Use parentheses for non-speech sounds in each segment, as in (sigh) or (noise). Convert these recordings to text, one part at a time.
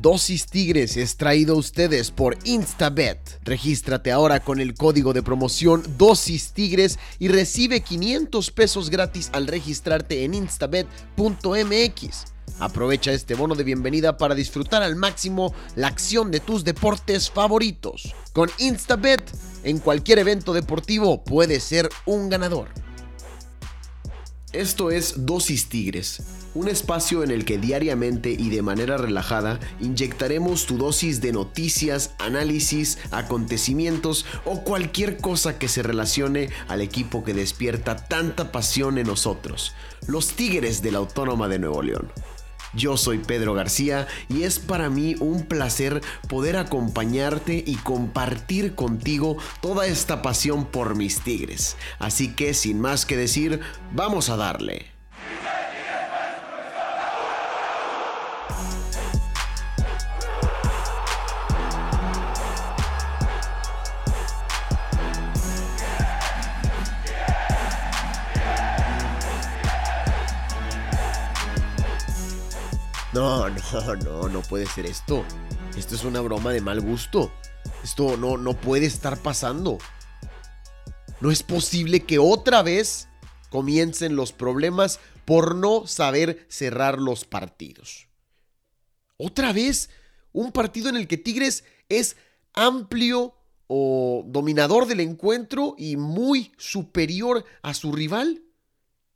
Dosis Tigres es traído a ustedes por Instabet. Regístrate ahora con el código de promoción Dosis Tigres y recibe 500 pesos gratis al registrarte en instabet.mx. Aprovecha este bono de bienvenida para disfrutar al máximo la acción de tus deportes favoritos. Con Instabet, en cualquier evento deportivo puedes ser un ganador. Esto es Dosis Tigres, un espacio en el que diariamente y de manera relajada inyectaremos tu dosis de noticias, análisis, acontecimientos o cualquier cosa que se relacione al equipo que despierta tanta pasión en nosotros, los Tigres de la Autónoma de Nuevo León. Yo soy Pedro García y es para mí un placer poder acompañarte y compartir contigo toda esta pasión por mis tigres. Así que sin más que decir, vamos a darle. No, no, no, no puede ser esto. Esto es una broma de mal gusto. Esto no, no puede estar pasando. No es posible que otra vez comiencen los problemas por no saber cerrar los partidos. Otra vez, un partido en el que Tigres es amplio o dominador del encuentro y muy superior a su rival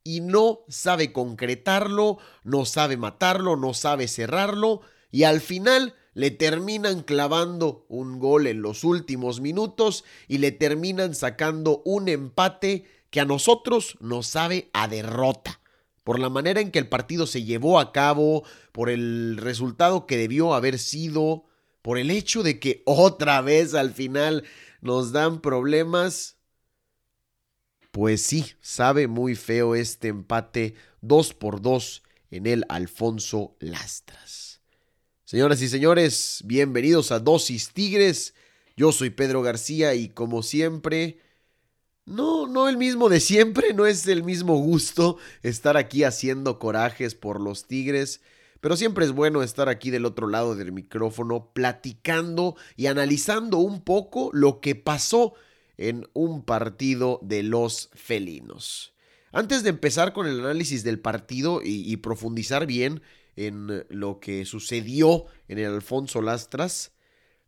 y no sabe concretarlo, no sabe matarlo, no sabe cerrarlo y al final le terminan clavando un gol en los últimos minutos y le terminan sacando un empate que a nosotros nos sabe a derrota. Por la manera en que el partido se llevó a cabo, por el resultado que debió haber sido, por el hecho de que (laughs) otra vez al final nos dan problemas, pues sí, sabe muy feo este empate 2 por 2 en el Alfonso Lastras. Señoras y señores, bienvenidos a Dosis Tigres. Yo soy Pedro García y como siempre, no, no el mismo de siempre, no es el mismo gusto estar aquí haciendo corajes por los Tigres. Pero siempre es bueno estar aquí del otro lado del micrófono platicando y analizando un poco lo que pasó en un partido de los felinos. Antes de empezar con el análisis del partido y, profundizar bien en lo que sucedió en el Alfonso Lastras,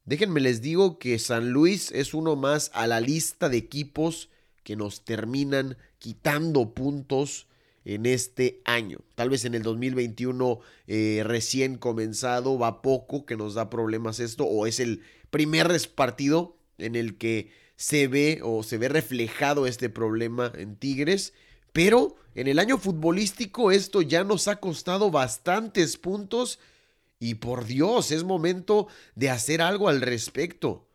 déjenme les digo que San Luis es uno más a la lista de equipos que nos terminan quitando puntos en este año. Tal vez en el 2021 eh, recién comenzado va poco que nos da problemas esto o es el primer partido en el que se ve o se ve reflejado este problema en Tigres. Pero en el año futbolístico esto ya nos ha costado bastantes puntos y por Dios es momento de hacer algo al respecto.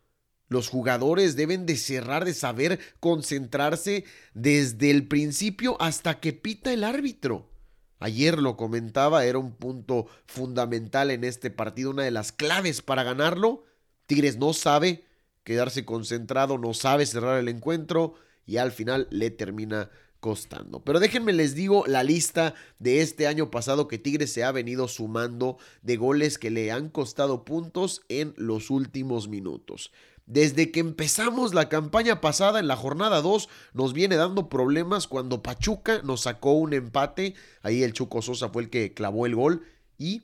Los jugadores deben de cerrar, de saber concentrarse desde el principio hasta que pita el árbitro. Ayer lo comentaba, era un punto fundamental en este partido, una de las claves para ganarlo. Tigres no sabe quedarse concentrado, no sabe cerrar el encuentro y al final le termina costando. Pero déjenme les digo la lista de este año pasado que Tigres se ha venido sumando de goles que le han costado puntos en los últimos minutos. Desde que empezamos la campaña pasada en la jornada 2 nos viene dando problemas cuando Pachuca nos sacó un empate, ahí el Chuco Sosa fue el que clavó el gol y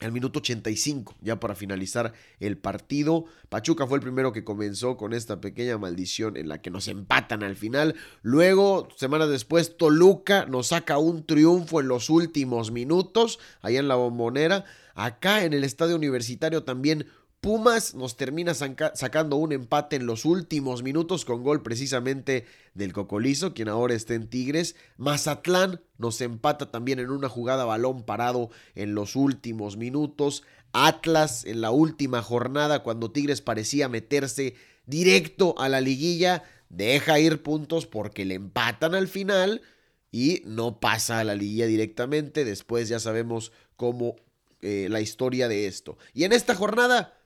al minuto 85, ya para finalizar el partido. Pachuca fue el primero que comenzó con esta pequeña maldición en la que nos empatan al final. Luego, semanas después, Toluca nos saca un triunfo en los últimos minutos, allá en la bombonera. Acá en el estadio universitario también Pumas nos termina sacando un empate en los últimos minutos con gol precisamente del Cocolizo, quien ahora está en Tigres. Mazatlán nos empata también en una jugada balón parado en los últimos minutos. Atlas en la última jornada cuando Tigres parecía meterse directo a la liguilla, deja ir puntos porque le empatan al final y no pasa a la liguilla directamente. Después ya sabemos cómo eh, la historia de esto. Y en esta jornada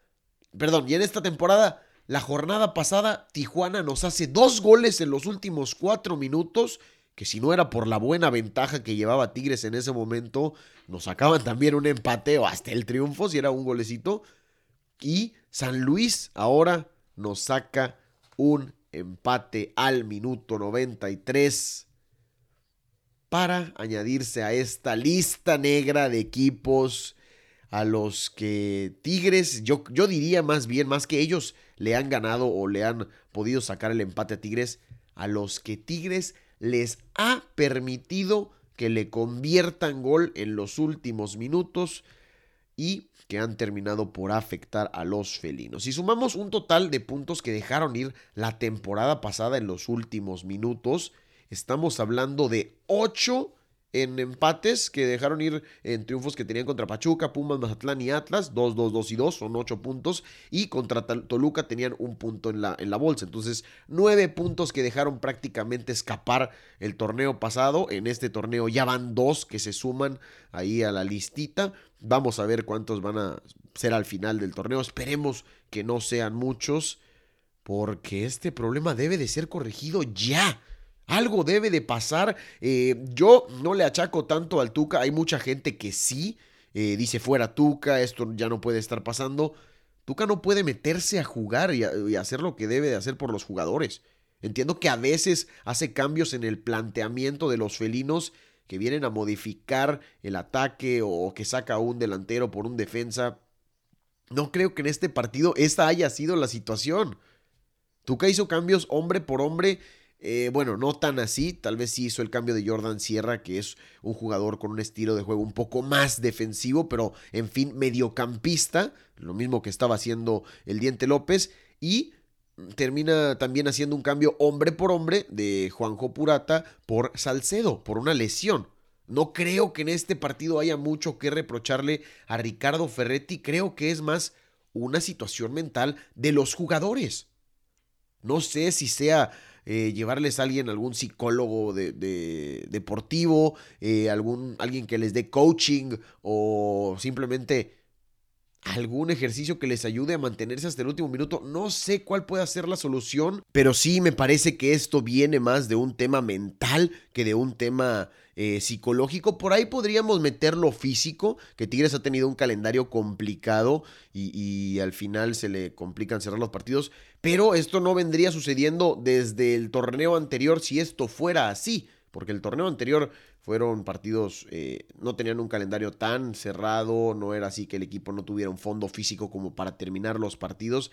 perdón, y en esta temporada, la jornada pasada, Tijuana nos hace dos goles en los últimos cuatro minutos que si no era por la buena ventaja que llevaba Tigres en ese momento, nos sacaban también un empate o hasta el triunfo si era un golecito. Y San Luis ahora nos saca un empate al minuto 93 para añadirse a esta lista negra de equipos a los que Tigres, yo, yo diría más bien, más que ellos le han ganado o le han podido sacar el empate a Tigres, a los que Tigres les ha permitido que le conviertan gol en los últimos minutos y que han terminado por afectar a los felinos. Si sumamos un total de puntos que dejaron ir la temporada pasada en los últimos minutos, estamos hablando de 8 en empates que dejaron ir en triunfos que tenían contra Pachuca, Pumas, Mazatlán y Atlas, 2, 2, 2 y 2, son 8 puntos, y contra Toluca tenían un punto en la, en la bolsa. Entonces, 9 puntos que dejaron prácticamente escapar el torneo pasado. En este torneo ya van 2 que se suman ahí a la listita. Vamos a ver cuántos van a ser al final del torneo. Esperemos que no sean muchos, porque este problema debe de ser corregido ya. Algo debe de pasar. Eh, yo no le achaco tanto al Tuca. Hay mucha gente que sí. Eh, dice fuera Tuca, esto ya no puede estar pasando. Tuca no puede meterse a jugar y, y, hacer lo que debe de hacer por los jugadores. Entiendo que a veces hace cambios en el planteamiento de los felinos que vienen a modificar el ataque o que saca a un delantero por un defensa. No creo que en este partido esta haya sido la situación. Tuca hizo cambios hombre por hombre eh, bueno, no tan así, tal vez sí hizo el cambio de Jordan Sierra, que es un jugador con un estilo de juego un poco más defensivo, pero en fin, mediocampista, lo mismo que estaba haciendo el Diente López, y termina también haciendo un cambio hombre por hombre de Juanjo Purata por Salcedo, por una lesión. No creo que en este partido haya mucho que reprocharle a Ricardo Ferretti, creo que es más una situación mental de los jugadores. No sé si sea eh, llevarles a alguien, algún psicólogo de, deportivo, eh, algún, alguien que les dé coaching o simplemente algún ejercicio que les ayude a mantenerse hasta el último minuto. No sé cuál puede ser la solución, pero sí me parece que esto viene más de un tema mental que de un tema eh, psicológico. Por ahí podríamos meter lo físico, que Tigres ha tenido un calendario complicado y, al final se le complican cerrar los partidos, pero esto no vendría sucediendo desde el torneo anterior si esto fuera así, porque el torneo anterior fueron partidos, eh, no tenían un calendario tan cerrado, no era así que el equipo no tuviera un fondo físico como para terminar los partidos.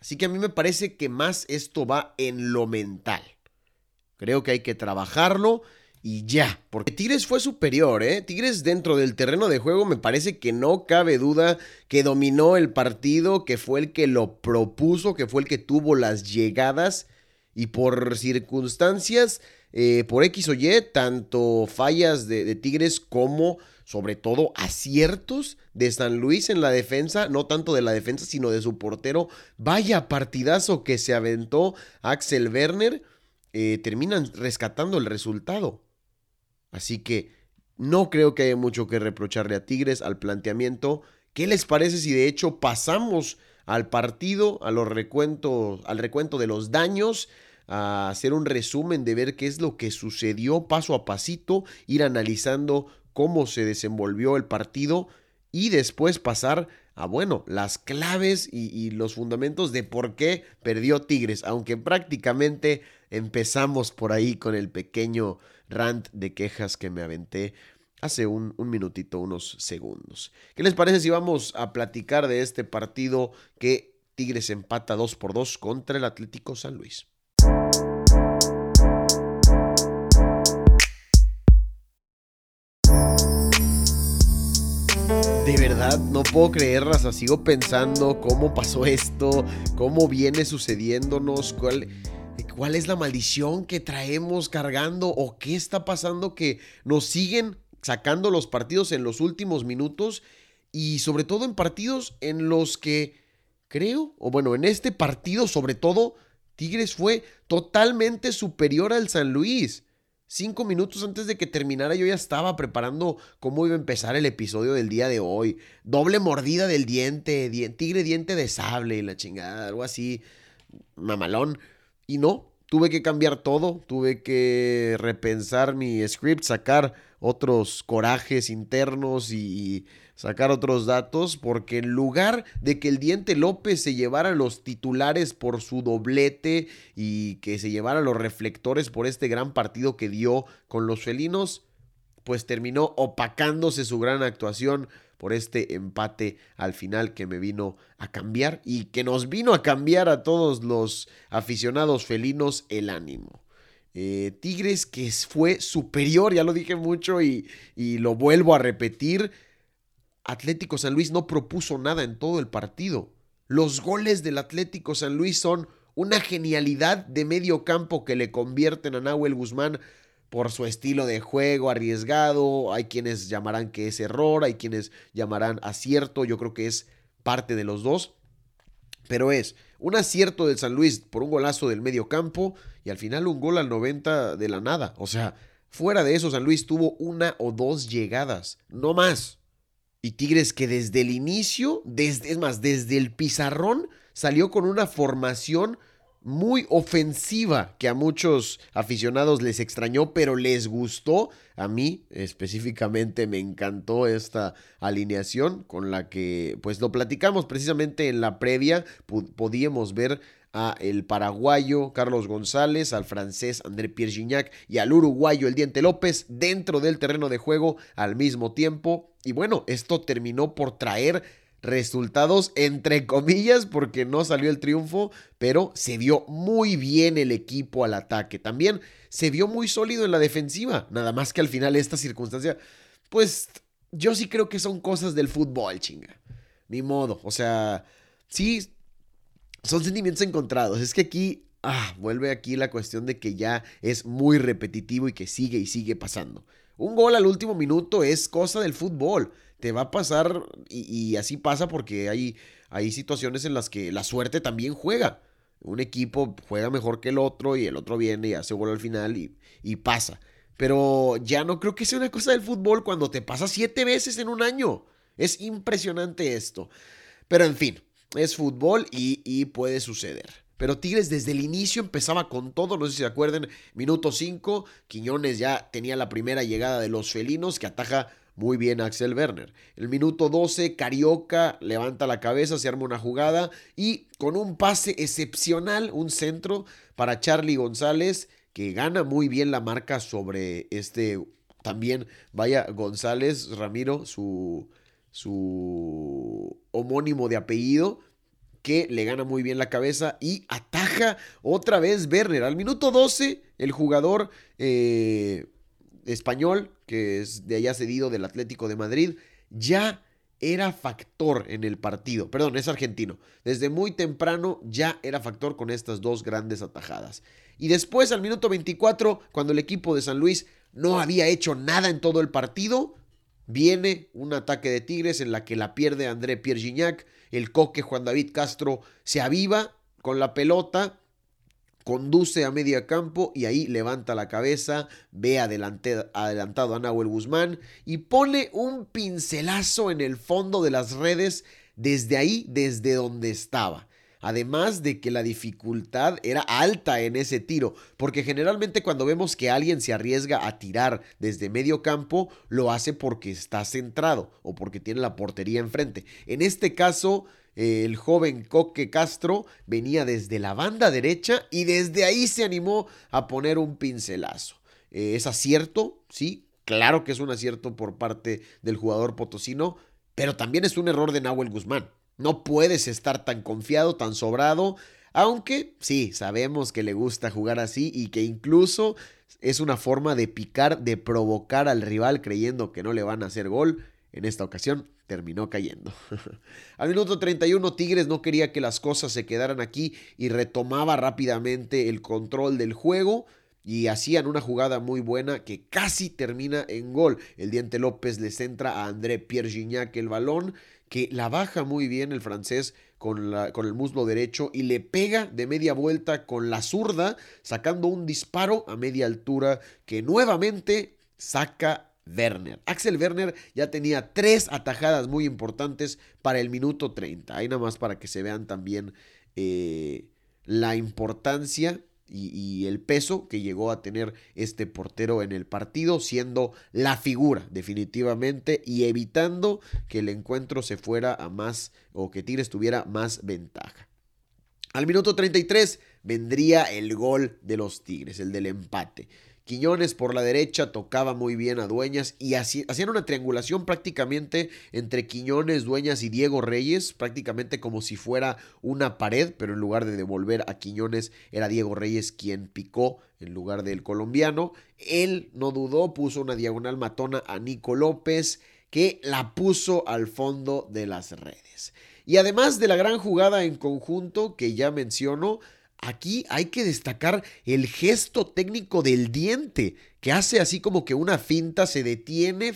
Así que a mí me parece que más esto va en lo mental. Creo que hay que trabajarlo y ya. Porque Tigres fue superior, ¿eh? Tigres dentro del terreno de juego me parece que no cabe duda que dominó el partido, que fue el que lo propuso, que fue el que tuvo las llegadas y por circunstancias, eh, por X o Y, tanto fallas de, Tigres como sobre todo aciertos de San Luis en la defensa, no tanto de la defensa, sino de su portero. Vaya partidazo que se aventó Axel Werner. Eh, terminan rescatando el resultado. Así que no creo que haya mucho que reprocharle a Tigres al planteamiento. ¿Qué les parece si de hecho pasamos al partido, a los recuentos, al recuento de los daños, a hacer un resumen de ver qué es lo que sucedió paso a pasito, ir analizando cómo se desenvolvió el partido y después pasar a, bueno, las claves y, los fundamentos de por qué perdió Tigres, aunque prácticamente empezamos por ahí con el pequeño rant de quejas que me aventé hace un, minutito, unos segundos. ¿Qué les parece si vamos a platicar de este partido que Tigres empata 2 por 2 contra el Atlético San Luis? De verdad, no puedo creer, Raza. Sigo pensando cómo pasó esto, cómo viene sucediéndonos, cuál cuál es la maldición que traemos cargando o qué está pasando que nos siguen sacando los partidos en los últimos minutos y sobre todo en partidos en los que creo, o bueno, en este partido sobre todo, Tigres fue totalmente superior al San Luis. Cinco minutos antes de que terminara yo ya estaba preparando cómo iba a empezar el episodio del día de hoy. Doble mordida del diente, tigre diente de sable y la chingada, algo así, mamalón. Y no, tuve que cambiar todo, tuve que repensar mi script, sacar otros corajes internos y sacar otros datos, porque en lugar de que el Diente López se llevara los titulares por su doblete y que se llevara los reflectores por este gran partido que dio con los felinos, pues terminó opacándose su gran actuación por este empate al final que me vino a cambiar y que nos vino a cambiar a todos los aficionados felinos el ánimo. Eh, Tigres que fue superior, ya lo dije mucho y, y lo vuelvo a repetir. Atlético San Luis no propuso nada en todo el partido. Los goles del Atlético San Luis son una genialidad de medio campo que le convierten a Nahuel Guzmán por su estilo de juego arriesgado. Hay quienes llamarán que es error, hay quienes llamarán acierto. Yo creo que es parte de los dos. Pero es un acierto del San Luis por un golazo del medio campo y al final un gol al 90 de la nada. O sea, fuera de eso, San Luis tuvo una o dos llegadas, no más. Y Tigres que desde el inicio, desde, es más, desde el pizarrón, salió con una formación muy ofensiva que a muchos aficionados les extrañó, pero les gustó. A mí específicamente me encantó esta alineación con la que pues lo platicamos precisamente en la previa. podíamos ver a el paraguayo Carlos González, al francés André Pierre Gignac y al uruguayo El Diente López dentro del terreno de juego al mismo tiempo. Y bueno, esto terminó por traer resultados entre comillas porque no salió el triunfo, pero se vio muy bien el equipo al ataque. También se vio muy sólido en la defensiva, nada más que al final esta circunstancia, pues yo sí creo que son cosas del fútbol, chinga. Ni modo, o sea, sí, son sentimientos encontrados. Es que aquí, ah, vuelve aquí la cuestión de que ya es muy repetitivo y que sigue y sigue pasando. Un gol al último minuto es cosa del fútbol te va a pasar y, así pasa porque hay, hay situaciones en las que la suerte también juega. Un equipo juega mejor que el otro y el otro viene y hace gol al final y, pasa. Pero ya no creo que sea una cosa del fútbol cuando te pasa siete veces en un año. Es impresionante esto. Pero en fin, es fútbol y, puede suceder. Pero Tigres desde el inicio empezaba con todo, no sé si se acuerdan, minuto 5, Quiñones ya tenía la primera llegada de los felinos que ataja muy bien Axel Werner. El minuto 12, Carioca levanta la cabeza, se arma una jugada y con un pase excepcional, un centro para Charlie González, que gana muy bien la marca sobre este también, vaya, González Ramiro, su, su homónimo de apellido, que le gana muy bien la cabeza y ataja otra vez Werner. Al minuto 12, el jugador eh, español, que es de allá cedido del Atlético de Madrid, ya era factor en el partido. Perdón, es argentino. Desde muy temprano ya era factor con estas dos grandes atajadas. Y después, al minuto 24, cuando el equipo de San Luis no había hecho nada en todo el partido, viene un ataque de Tigres en la que la pierde André Pierre Gignac. El coque Juan David Castro se aviva con la pelota conduce a media campo y ahí levanta la cabeza, ve adelantado a Nahuel Guzmán y pone un pincelazo en el fondo de las redes desde ahí, desde donde estaba. Además de que la dificultad era alta en ese tiro, porque generalmente cuando vemos que alguien se arriesga a tirar desde medio campo, lo hace porque está centrado o porque tiene la portería enfrente. En este caso, el joven Coque Castro venía desde la banda derecha y desde ahí se animó a poner un pincelazo. Eh, ¿Es acierto? Sí, claro que es un acierto por parte del jugador potosino, pero también es un error de Nahuel Guzmán. No puedes estar tan confiado, tan sobrado, aunque sí, sabemos que le gusta jugar así y que incluso es una forma de picar, de provocar al rival creyendo que no le van a hacer gol. En esta ocasión terminó cayendo. (laughs) Al minuto 31 Tigres no quería que las cosas se quedaran aquí y retomaba rápidamente el control del juego y hacían una jugada muy buena que casi termina en gol. El Diente López le centra a André Pierre Gignac el balón que la baja muy bien el francés con, con el muslo derecho y le pega de media vuelta con la zurda sacando un disparo a media altura que nuevamente saca Werner. Axel Werner ya tenía tres atajadas muy importantes para el minuto 30. Ahí nada más para que se vean también eh, la importancia y, el peso que llegó a tener este portero en el partido, siendo la figura definitivamente y evitando que el encuentro se fuera a más o que Tigres tuviera más ventaja. Al minuto 33 vendría el gol de los Tigres, el del empate. Quiñones por la derecha tocaba muy bien a Dueñas y hacían una triangulación prácticamente entre Quiñones, Dueñas y Diego Reyes, prácticamente como si fuera una pared, pero en lugar de devolver a Quiñones era Diego Reyes quien picó en lugar del colombiano. Él no dudó, puso una diagonal matona a Nico López que la puso al fondo de las redes. Y además de la gran jugada en conjunto que ya menciono, Aquí hay que destacar el gesto técnico del diente, que hace así como que una finta se detiene,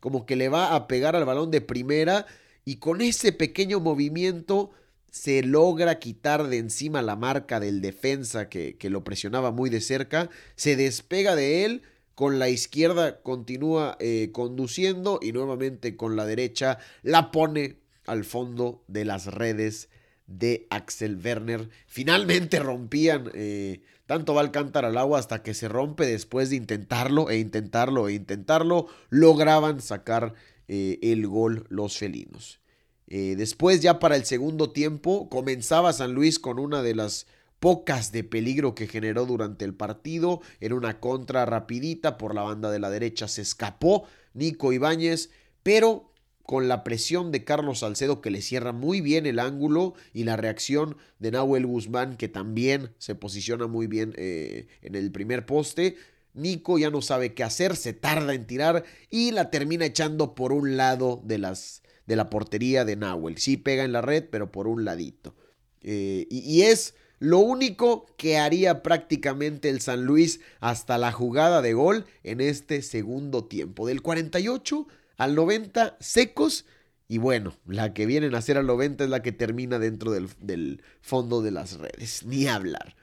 como que le va a pegar al balón de primera y con ese pequeño movimiento se logra quitar de encima la marca del defensa que, lo presionaba muy de cerca, se despega de él, con la izquierda continúa eh, conduciendo y nuevamente con la derecha la pone al fondo de las redes de Axel Werner. Finalmente rompían, eh, tanto va el cántaro al agua hasta que se rompe después de intentarlo e intentarlo e intentarlo, lograban sacar eh, el gol los felinos. Eh, después ya para el segundo tiempo comenzaba San Luis con una de las pocas de peligro que generó durante el partido. En una contra rapidita por la banda de la derecha se escapó Nico Ibáñez, pero con la presión de Carlos Salcedo que le cierra muy bien el ángulo y la reacción de Nahuel Guzmán que también se posiciona muy bien eh, en el primer poste. Nico ya no sabe qué hacer, se tarda en tirar y la termina echando por un lado de, las, de la portería de Nahuel. Sí pega en la red, pero por un ladito. Eh, y, y es lo único que haría prácticamente el San Luis hasta la jugada de gol en este segundo tiempo. Del 48 al 90 secos. Y bueno, la que vienen a ser al 90 es la que termina dentro del, fondo de las redes. Ni hablar.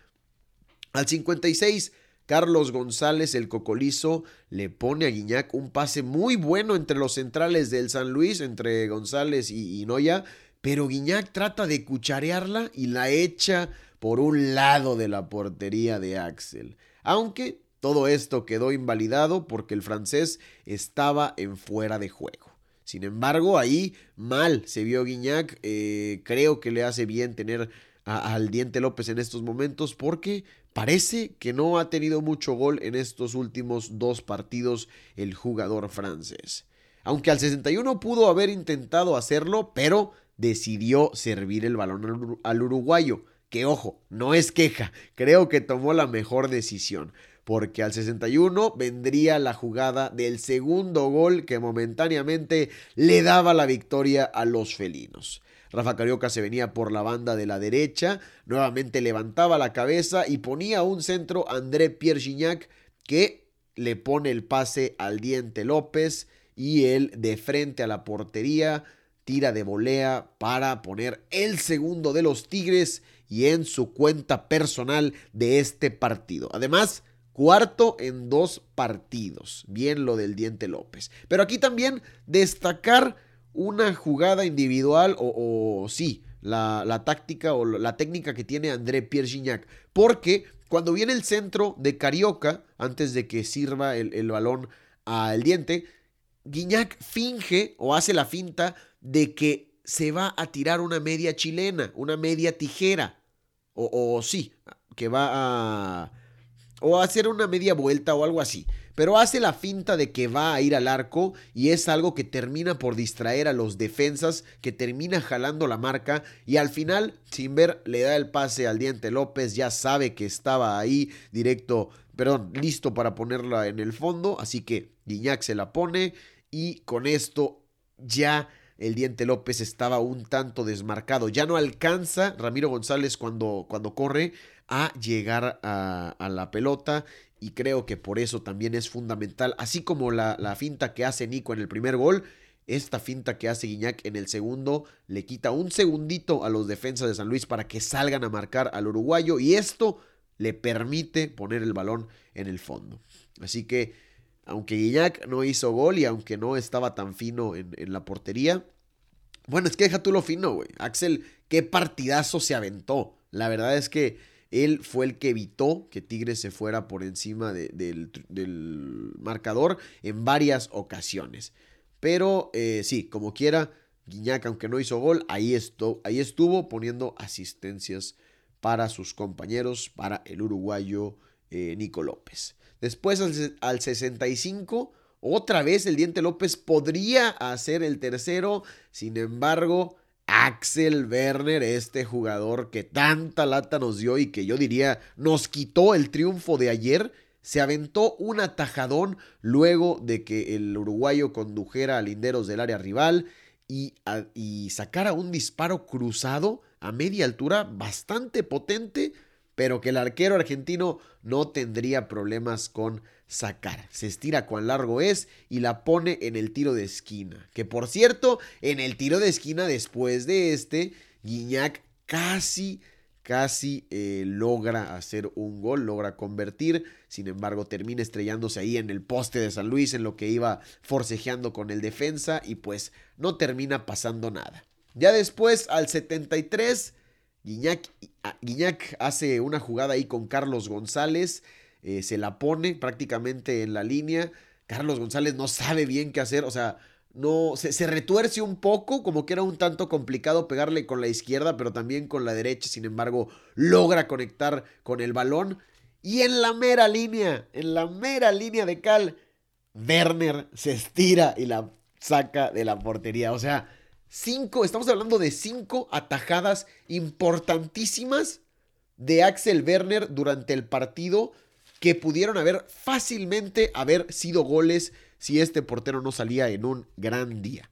Al 56, Carlos González, el cocolizo, le pone a Guiñac un pase muy bueno entre los centrales del San Luis, entre González y, y Noya. Pero Guiñac trata de cucharearla y la echa por un lado de la portería de Axel. Aunque todo esto quedó invalidado porque el francés estaba en fuera de juego. Sin embargo, ahí mal se vio Guiñac. Eh, creo que le hace bien tener al Diente López en estos momentos porque parece que no ha tenido mucho gol en estos últimos dos partidos el jugador francés. Aunque al 61 pudo haber intentado hacerlo, pero decidió servir el balón al uruguayo. Que ojo, no es queja, creo que tomó la mejor decisión porque al 61 vendría la jugada del segundo gol que momentáneamente le daba la victoria a los felinos. Rafa Carioca se venía por la banda de la derecha, nuevamente levantaba la cabeza y ponía un centro a André Pierre Gignac que le pone el pase al diente López y él de frente a la portería tira de volea para poner el segundo de los Tigres y en su cuenta personal de este partido. Además, Cuarto en dos partidos. Bien lo del Diente López. Pero aquí también destacar una jugada individual o, sí, la, táctica o la técnica que tiene André Pierre Gignac. Porque cuando viene el centro de Carioca, antes de que sirva el, el balón al Diente, Guiñac finge o hace la finta de que se va a tirar una media chilena, una media tijera. O, o sí, que va a o hacer una media vuelta o algo así. Pero hace la finta de que va a ir al arco y es algo que termina por distraer a los defensas, que termina jalando la marca y al final, sin ver, le da el pase al Diente López, ya sabe que estaba ahí directo, perdón, listo para ponerla en el fondo, así que Guiñac se la pone y con esto ya el Diente López estaba un tanto desmarcado. Ya no alcanza Ramiro González cuando, cuando corre a llegar a, la pelota y creo que por eso también es fundamental, así como la, finta que hace Nico en el primer gol, esta finta que hace Guiñac en el segundo le quita un segundito a los defensas de San Luis para que salgan a marcar al uruguayo y esto le permite poner el balón en el fondo. Así que, aunque Guiñac no hizo gol y aunque no estaba tan fino en, en la portería, bueno, es que deja tú lo fino, güey. Axel, qué partidazo se aventó. La verdad es que Él fue el que evitó que Tigres se fuera por encima del, marcador en varias ocasiones. Pero eh, sí, como quiera, Guiñac, aunque no hizo gol, ahí, ahí estuvo poniendo asistencias para sus compañeros, para el uruguayo eh, Nico López. Después al, al 65, otra vez el Diente López podría hacer el tercero, sin embargo, Axel Werner, este jugador que tanta lata nos dio y que yo diría nos quitó el triunfo de ayer, se aventó un atajadón luego de que el uruguayo condujera a linderos del área rival y, y sacara un disparo cruzado a media altura bastante potente, pero que el arquero argentino no tendría problemas con sacar. Se estira cuán largo es y la pone en el tiro de esquina. Que por cierto, en el tiro de esquina después de este, Guiñac casi, casi eh, logra hacer un gol, logra convertir. Sin embargo, termina estrellándose ahí en el poste de San Luis, en lo que iba forcejeando con el defensa y pues no termina pasando nada. Ya después, al 73, Guiñac, ah, Guiñac hace una jugada ahí con Carlos González eh, se la pone prácticamente en la línea. Carlos González no sabe bien qué hacer, o sea, no se, se, retuerce un poco, como que era un tanto complicado pegarle con la izquierda, pero también con la derecha, sin embargo, logra conectar con el balón. Y en la mera línea, en la mera línea de Cal, Werner se estira y la saca de la portería. O sea, cinco, estamos hablando de cinco atajadas importantísimas de Axel Werner durante el partido que pudieron haber fácilmente haber sido goles si este portero no salía en un gran día.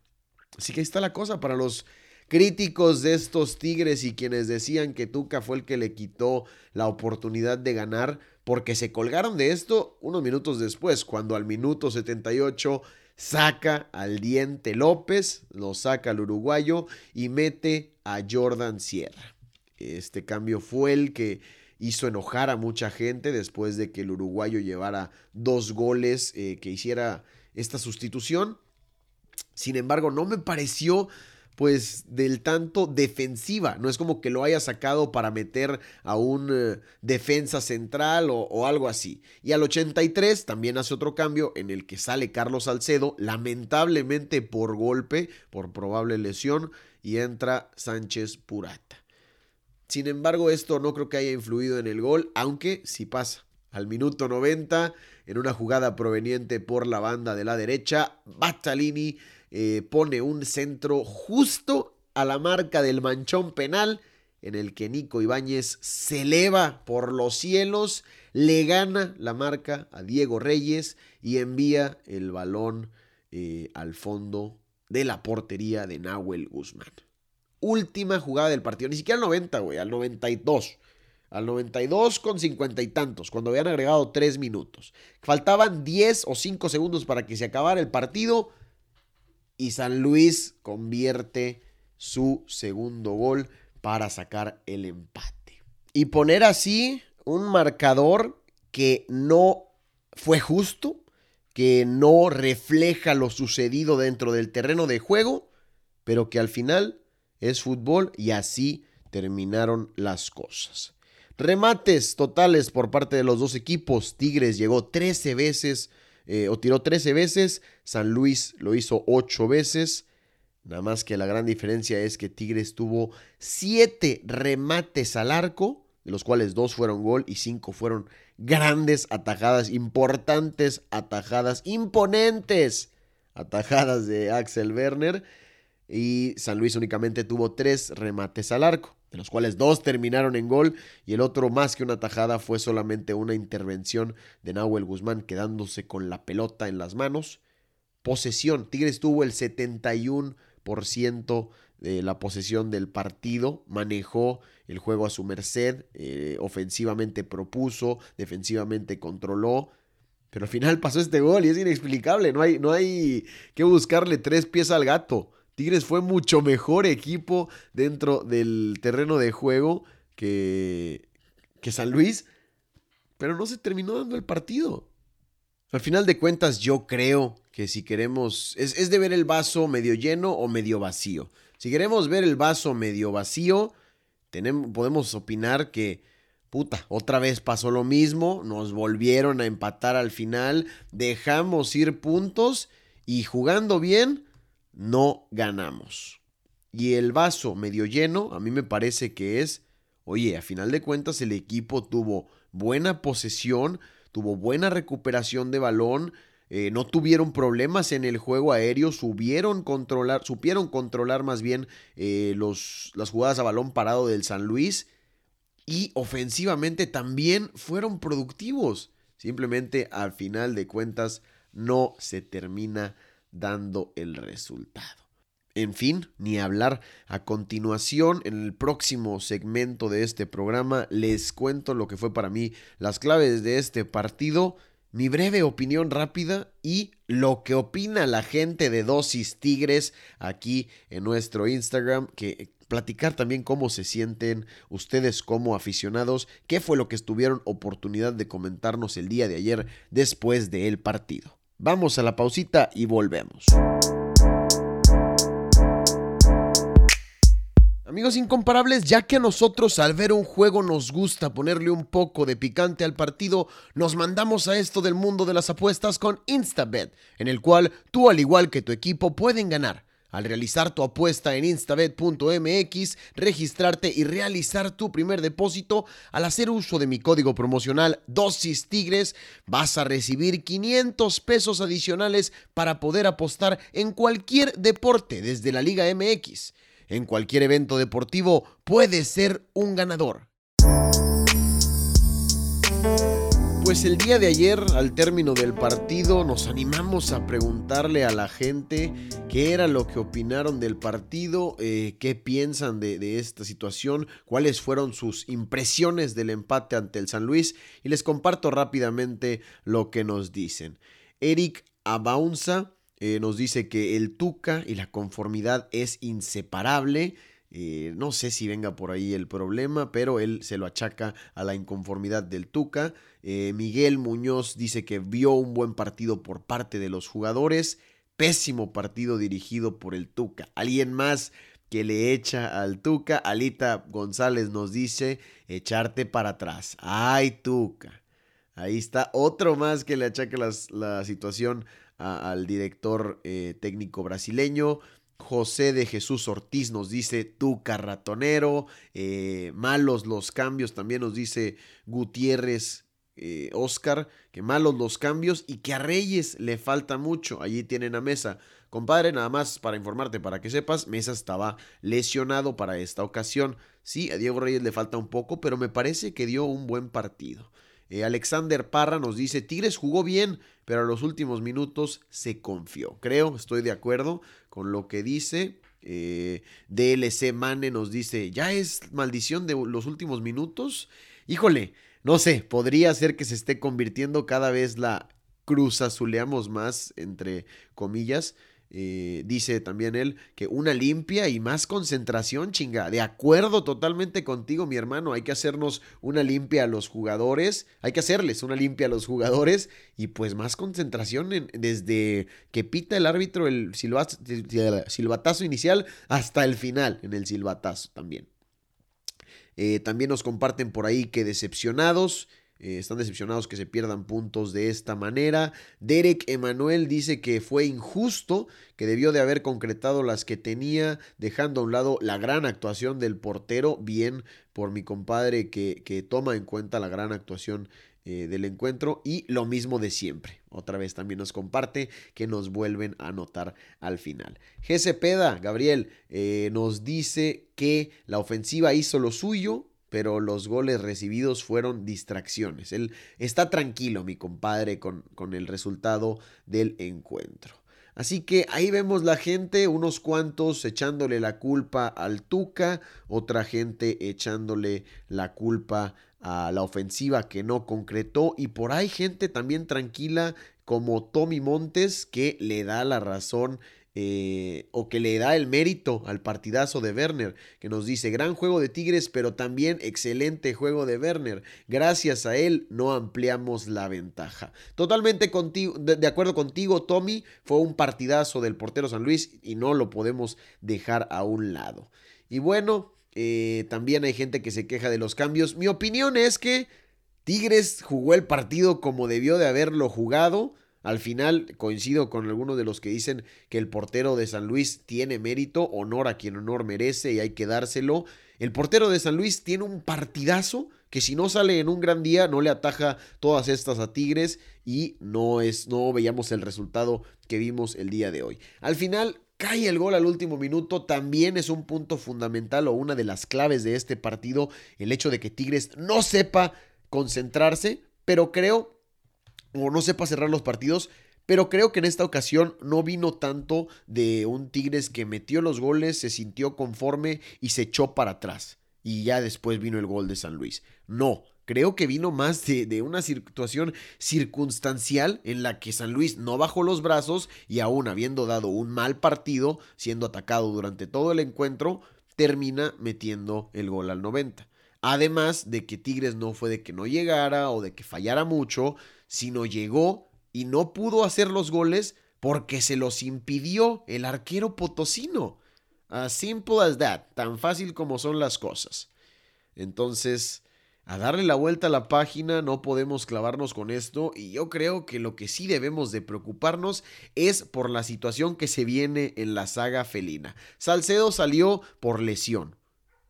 Así que ahí está la cosa para los críticos de estos Tigres y quienes decían que Tuca fue el que le quitó la oportunidad de ganar porque se colgaron de esto unos minutos después, cuando al minuto 78 saca al diente López, lo saca al uruguayo y mete a Jordan Sierra. Este cambio fue el que hizo enojar a mucha gente después de que el uruguayo llevara dos goles, eh, que hiciera esta sustitución. Sin embargo, no me pareció pues del tanto defensiva. No es como que lo haya sacado para meter a un eh, defensa central o, o, algo así. Y al 83 también hace otro cambio en el que sale Carlos Salcedo, lamentablemente por golpe, por probable lesión, y entra Sánchez Purata. Sin embargo, esto no creo que haya influido en el gol, aunque sí pasa. Al minuto 90, en una jugada proveniente por la banda de la derecha, Battalini eh, pone un centro justo a la marca del manchón penal, en el que Nico Ibáñez se eleva por los cielos, le gana la marca a Diego Reyes y envía el balón eh, al fondo de la portería de Nahuel Guzmán última jugada del partido. Ni siquiera al 90, güey, al 92. Al 92 con cincuenta y tantos, cuando habían agregado 3 minutos. Faltaban 10 o 5 segundos para que se acabara el partido. Y San Luis convierte su segundo gol para sacar el empate. Y poner así un marcador que no fue justo, que no refleja lo sucedido dentro del terreno de juego, pero que al final es fútbol y así terminaron las cosas. Remates totales por parte de los dos equipos. Tigres llegó 13 veces eh, o tiró 13 veces. San Luis lo hizo 8 veces. Nada más que la gran diferencia es que Tigres tuvo 7 remates al arco, de los cuales 2 fueron gol y 5 fueron grandes atajadas, importantes atajadas, imponentes atajadas de Axel Werner y San Luis únicamente tuvo tres remates al arco, de los cuales dos terminaron en gol y el otro más que una tajada fue solamente una intervención de Nahuel Guzmán quedándose con la pelota en las manos. Posesión, Tigres tuvo el 71% de la posesión del partido, manejó el juego a su merced, eh, ofensivamente propuso, defensivamente controló, pero al final pasó este gol y es inexplicable, no hay, no hay que buscarle tres pies al gato. Tigres fue mucho mejor equipo dentro del terreno de juego que, que San Luis, pero no se terminó dando el partido. Al final de cuentas, yo creo que si queremos, es, de ver el vaso medio lleno o medio vacío. Si queremos ver el vaso medio vacío, tenemos, podemos opinar que puta, otra vez pasó lo mismo, nos volvieron a empatar al final, dejamos ir puntos y jugando bien, no ganamos. Y el vaso medio lleno, a mí me parece que es, oye, a final de cuentas el equipo tuvo buena posesión, tuvo buena recuperación de balón, eh, no tuvieron problemas en el juego aéreo, subieron controlar, supieron controlar más bien eh, los, las jugadas a balón parado del San Luis y ofensivamente también fueron productivos. Simplemente al final de cuentas no se termina dando el resultado. En fin, ni hablar. A continuación, en el próximo segmento de este programa, les cuento lo que fue para mí las claves de este partido, mi breve opinión rápida y lo que opina la gente de Dosis Tigres aquí en nuestro Instagram, que platicar también cómo se sienten ustedes como aficionados, qué fue lo que estuvieron oportunidad de comentarnos el día de ayer después del partido. Vamos a la pausita y volvemos. Amigos incomparables, ya que a nosotros al ver un juego nos gusta ponerle un poco de picante al partido, nos mandamos a esto del mundo de las apuestas con Instabet, en el cual tú al igual que tu equipo pueden ganar. Al realizar tu apuesta en instabet.mx, registrarte y realizar tu primer depósito, al hacer uso de mi código promocional Dosis Tigres, vas a recibir 500 pesos adicionales para poder apostar en cualquier deporte desde la Liga MX. En cualquier evento deportivo puedes ser un ganador. Pues el día de ayer, al término del partido, nos animamos a preguntarle a la gente qué era lo que opinaron del partido, eh, qué piensan de, esta situación, cuáles fueron sus impresiones del empate ante el San Luis y les comparto rápidamente lo que nos dicen. Eric Abaunza eh, nos dice que el Tuca y la conformidad es inseparable. Eh, no sé si venga por ahí el problema, pero él se lo achaca a la inconformidad del Tuca. Eh, Miguel Muñoz dice que vio un buen partido por parte de los jugadores. Pésimo partido dirigido por el Tuca. Alguien más que le echa al Tuca. Alita González nos dice echarte para atrás. Ay, Tuca. Ahí está otro más que le achaca la situación al director eh, técnico brasileño. José de Jesús Ortiz nos dice Tuca ratonero, eh, malos los cambios, también nos dice Gutiérrez eh, Oscar, que malos los cambios y que a Reyes le falta mucho. Allí tienen a Mesa. Compadre, nada más para informarte, para que sepas, Mesa estaba lesionado para esta ocasión. Sí, a Diego Reyes le falta un poco, pero me parece que dio un buen partido. Alexander Parra nos dice, Tigres jugó bien, pero a los últimos minutos se confió. Creo, estoy de acuerdo con lo que dice. Eh, DLC Mane nos dice, ¿ya es maldición de los últimos minutos? Híjole, no sé, podría ser que se esté convirtiendo cada vez la cruz azuleamos más, entre comillas. Eh, dice también él que una limpia y más concentración, chinga. De acuerdo totalmente contigo, mi hermano. Hay que hacernos una limpia a los jugadores. Hay que hacerles una limpia a los jugadores. Y pues más concentración desde que pita el árbitro el silbatazo inicial hasta el final en el silbatazo también. Eh, también nos comparten por ahí que decepcionados. Eh, están decepcionados que se pierdan puntos de esta manera. Derek Emanuel dice que fue injusto, que debió de haber concretado las que tenía, dejando a un lado la gran actuación del portero. Bien por mi compadre que, que toma en cuenta la gran actuación eh, del encuentro y lo mismo de siempre. Otra vez también nos comparte que nos vuelven a anotar al final. G. Peda, Gabriel, eh, nos dice que la ofensiva hizo lo suyo, pero los goles recibidos fueron distracciones. Él está tranquilo, mi compadre, con, con el resultado del encuentro. Así que ahí vemos la gente, unos cuantos echándole la culpa al Tuca, otra gente echándole la culpa a la ofensiva que no concretó y por ahí gente también tranquila como Tommy Montes que le da la razón eh, o que le da el mérito al partidazo de Werner, que nos dice gran juego de Tigres, pero también excelente juego de Werner. Gracias a él no ampliamos la ventaja. Totalmente contigo, de, acuerdo contigo, Tommy, fue un partidazo del portero San Luis y no lo podemos dejar a un lado. Y bueno, Eh, también hay gente que se queja de los cambios. Mi opinión es que Tigres jugó el partido como debió de haberlo jugado. Al final coincido con algunos de los que dicen que el portero de San Luis tiene mérito, honor a quien honor merece y hay que dárselo. El portero de San Luis tiene un partidazo que si no sale en un gran día no le ataja todas estas a Tigres y no es no veíamos el resultado que vimos el día de hoy. Al final cae el gol al último minuto, también es un punto fundamental o una de las claves de este partido el hecho de que Tigres no sepa concentrarse, pero creo o no sepa cerrar los partidos, pero creo que en esta ocasión no vino tanto de un Tigres que metió los goles, se sintió conforme y se echó para atrás. Y ya después vino el gol de San Luis. No, creo que vino más de, de, una situación circunstancial en la que San Luis no bajó los brazos y aún habiendo dado un mal partido, siendo atacado durante todo el encuentro, termina metiendo el gol al 90. Además de que Tigres no fue de que no llegara o de que fallara mucho, sino llegó y no pudo hacer los goles porque se los impidió el arquero potosino. As simple as that, tan fácil como son las cosas. Entonces, a darle la vuelta a la página, no podemos clavarnos con esto y yo creo que lo que sí debemos de preocuparnos es por la situación que se viene en la saga felina. Salcedo salió por lesión.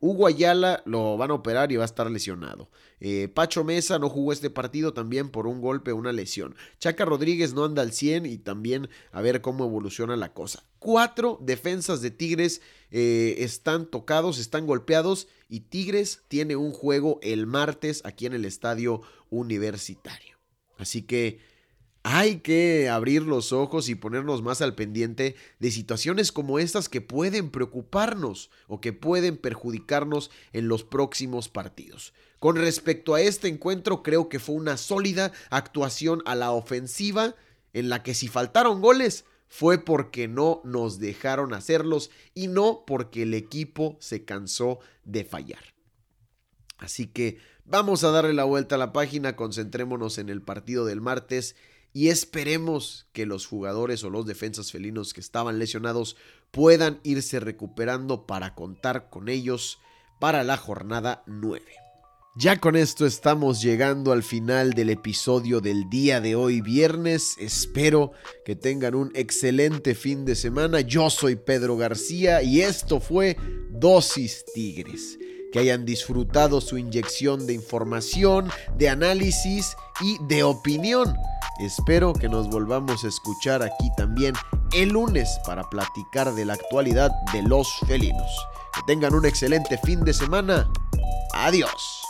Hugo Ayala lo van a operar y va a estar lesionado. Eh, Pacho Mesa no jugó este partido también por un golpe, una lesión. Chaca Rodríguez no anda al 100 y también a ver cómo evoluciona la cosa. Cuatro defensas de Tigres eh, están tocados, están golpeados y Tigres tiene un juego el martes aquí en el estadio universitario. Así que hay que abrir los ojos y ponernos más al pendiente de situaciones como estas que pueden preocuparnos o que pueden perjudicarnos en los próximos partidos. Con respecto a este encuentro, creo que fue una sólida actuación a la ofensiva en la que si faltaron goles fue porque no nos dejaron hacerlos y no porque el equipo se cansó de fallar. Así que vamos a darle la vuelta a la página, concentrémonos en el partido del martes y esperemos que los jugadores o los defensas felinos que estaban lesionados puedan irse recuperando para contar con ellos para la jornada 9. Ya con esto estamos llegando al final del episodio del día de hoy viernes. Espero que tengan un excelente fin de semana. Yo soy Pedro García y esto fue Dosis Tigres. Que hayan disfrutado su inyección de información, de análisis y de opinión Espero que nos volvamos a escuchar aquí también el lunes para platicar de la actualidad de los felinos. Que tengan un excelente fin de semana. Adiós.